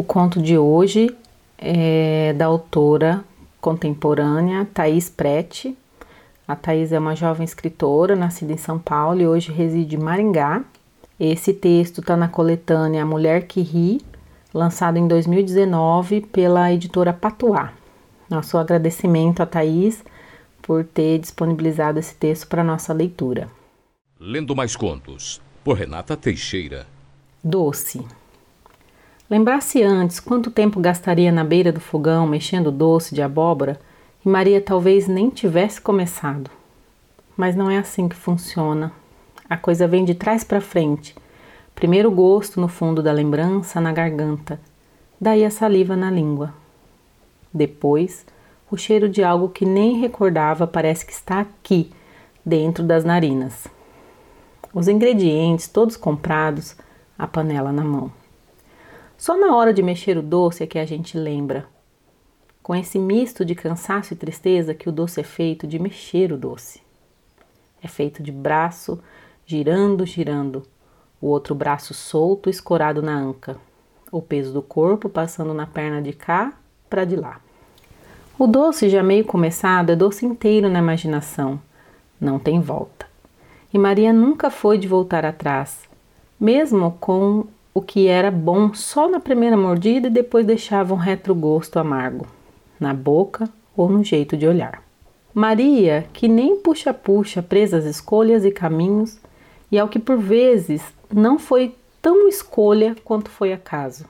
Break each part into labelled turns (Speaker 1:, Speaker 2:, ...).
Speaker 1: O conto de hoje é da autora contemporânea Thais Prete. A Thais é uma jovem escritora nascida em São Paulo e hoje reside em Maringá. Esse texto está na coletânea Mulher que Ri, lançado em 2019 pela editora Patuá. Nosso agradecimento a Thais por ter disponibilizado esse texto para nossa leitura.
Speaker 2: Lendo mais contos, por Renata Teixeira.
Speaker 1: Doce. Lembrasse antes quanto tempo gastaria na beira do fogão mexendo doce de abóbora e Maria talvez nem tivesse começado. Mas não é assim que funciona. A coisa vem de trás para frente. Primeiro o gosto no fundo da lembrança, na garganta, daí a saliva na língua. Depois, o cheiro de algo que nem recordava parece que está aqui, dentro das narinas. Os ingredientes todos comprados, a panela na mão. Só na hora de mexer o doce é que a gente lembra, com esse misto de cansaço e tristeza, que o doce é feito de mexer o doce. É feito de braço girando, girando, o outro braço solto, escorado na anca, o peso do corpo passando na perna de cá para de lá. O doce já meio começado é doce inteiro na imaginação, não tem volta. E Maria nunca foi de voltar atrás, mesmo com o que era bom só na primeira mordida e depois deixava um retrogosto amargo na boca ou no jeito de olhar. Maria, que nem puxa-puxa presa às escolhas e caminhos, e ao que por vezes não foi tão escolha quanto foi acaso.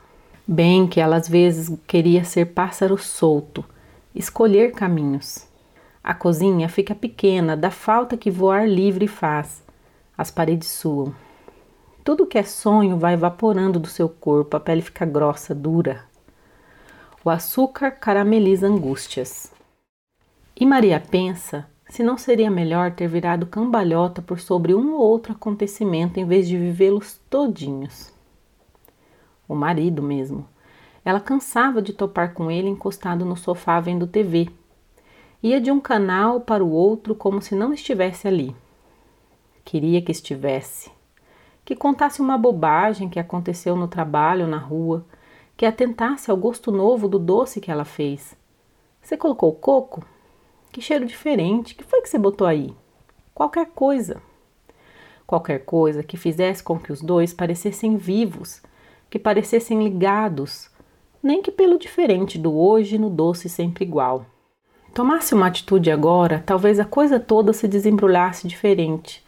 Speaker 1: Bem que ela às vezes queria ser pássaro solto, escolher caminhos. A cozinha fica pequena da falta que voar livre faz. As paredes suam. Tudo que é sonho vai evaporando do seu corpo, a pele fica grossa, dura. O açúcar carameliza angústias. E Maria pensa se não seria melhor ter virado cambalhota por sobre um ou outro acontecimento em vez de vivê-los todinhos. O marido mesmo. Ela cansava de topar com ele encostado no sofá vendo TV. Ia de um canal para o outro como se não estivesse ali. Queria que estivesse que contasse uma bobagem que aconteceu no trabalho ou na rua, que atentasse ao gosto novo do doce que ela fez. Você colocou coco? Que cheiro diferente! Que foi que você botou aí? Qualquer coisa. Qualquer coisa que fizesse com que os dois parecessem vivos, que parecessem ligados, nem que pelo diferente do hoje no doce sempre igual. Tomasse uma atitude agora, talvez a coisa toda se desembrulhasse diferente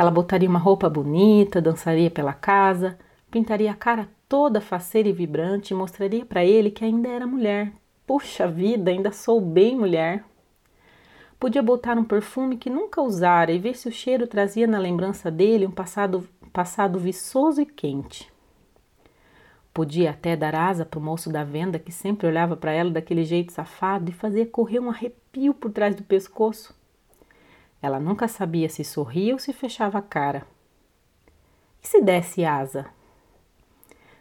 Speaker 1: ela botaria uma roupa bonita, dançaria pela casa, pintaria a cara toda faceira e vibrante e mostraria para ele que ainda era mulher. Puxa vida, ainda sou bem mulher. Podia botar um perfume que nunca usara e ver se o cheiro trazia na lembrança dele um passado, passado viçoso e quente. Podia até dar asa para o moço da venda que sempre olhava para ela daquele jeito safado e fazia correr um arrepio por trás do pescoço. Ela nunca sabia se sorria ou se fechava a cara. E se desse asa?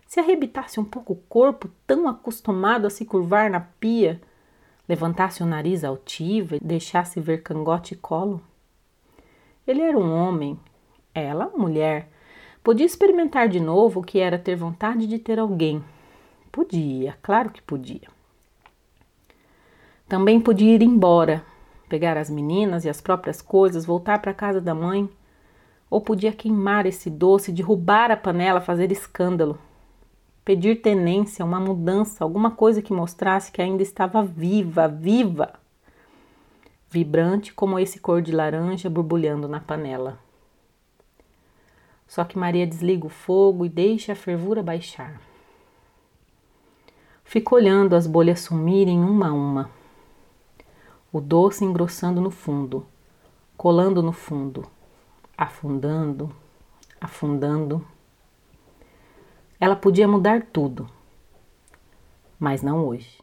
Speaker 1: Se arrebitasse um pouco o corpo, tão acostumado a se curvar na pia, levantasse o nariz altivo e deixasse ver cangote e colo? Ele era um homem, ela mulher. Podia experimentar de novo o que era ter vontade de ter alguém. Podia, claro que podia. Também podia ir embora, pegar as meninas e as próprias coisas, voltar para a casa da mãe. Ou podia queimar esse doce, derrubar a panela, fazer escândalo. Pedir tenência, uma mudança, alguma coisa que mostrasse que ainda estava viva, viva. Vibrante como esse cor de laranja borbulhando na panela. Só que Maria desliga o fogo e deixa a fervura baixar. Fico olhando as bolhas sumirem uma a uma o doce engrossando no fundo, colando no fundo, afundando, afundando. Ela podia mudar tudo, mas não hoje.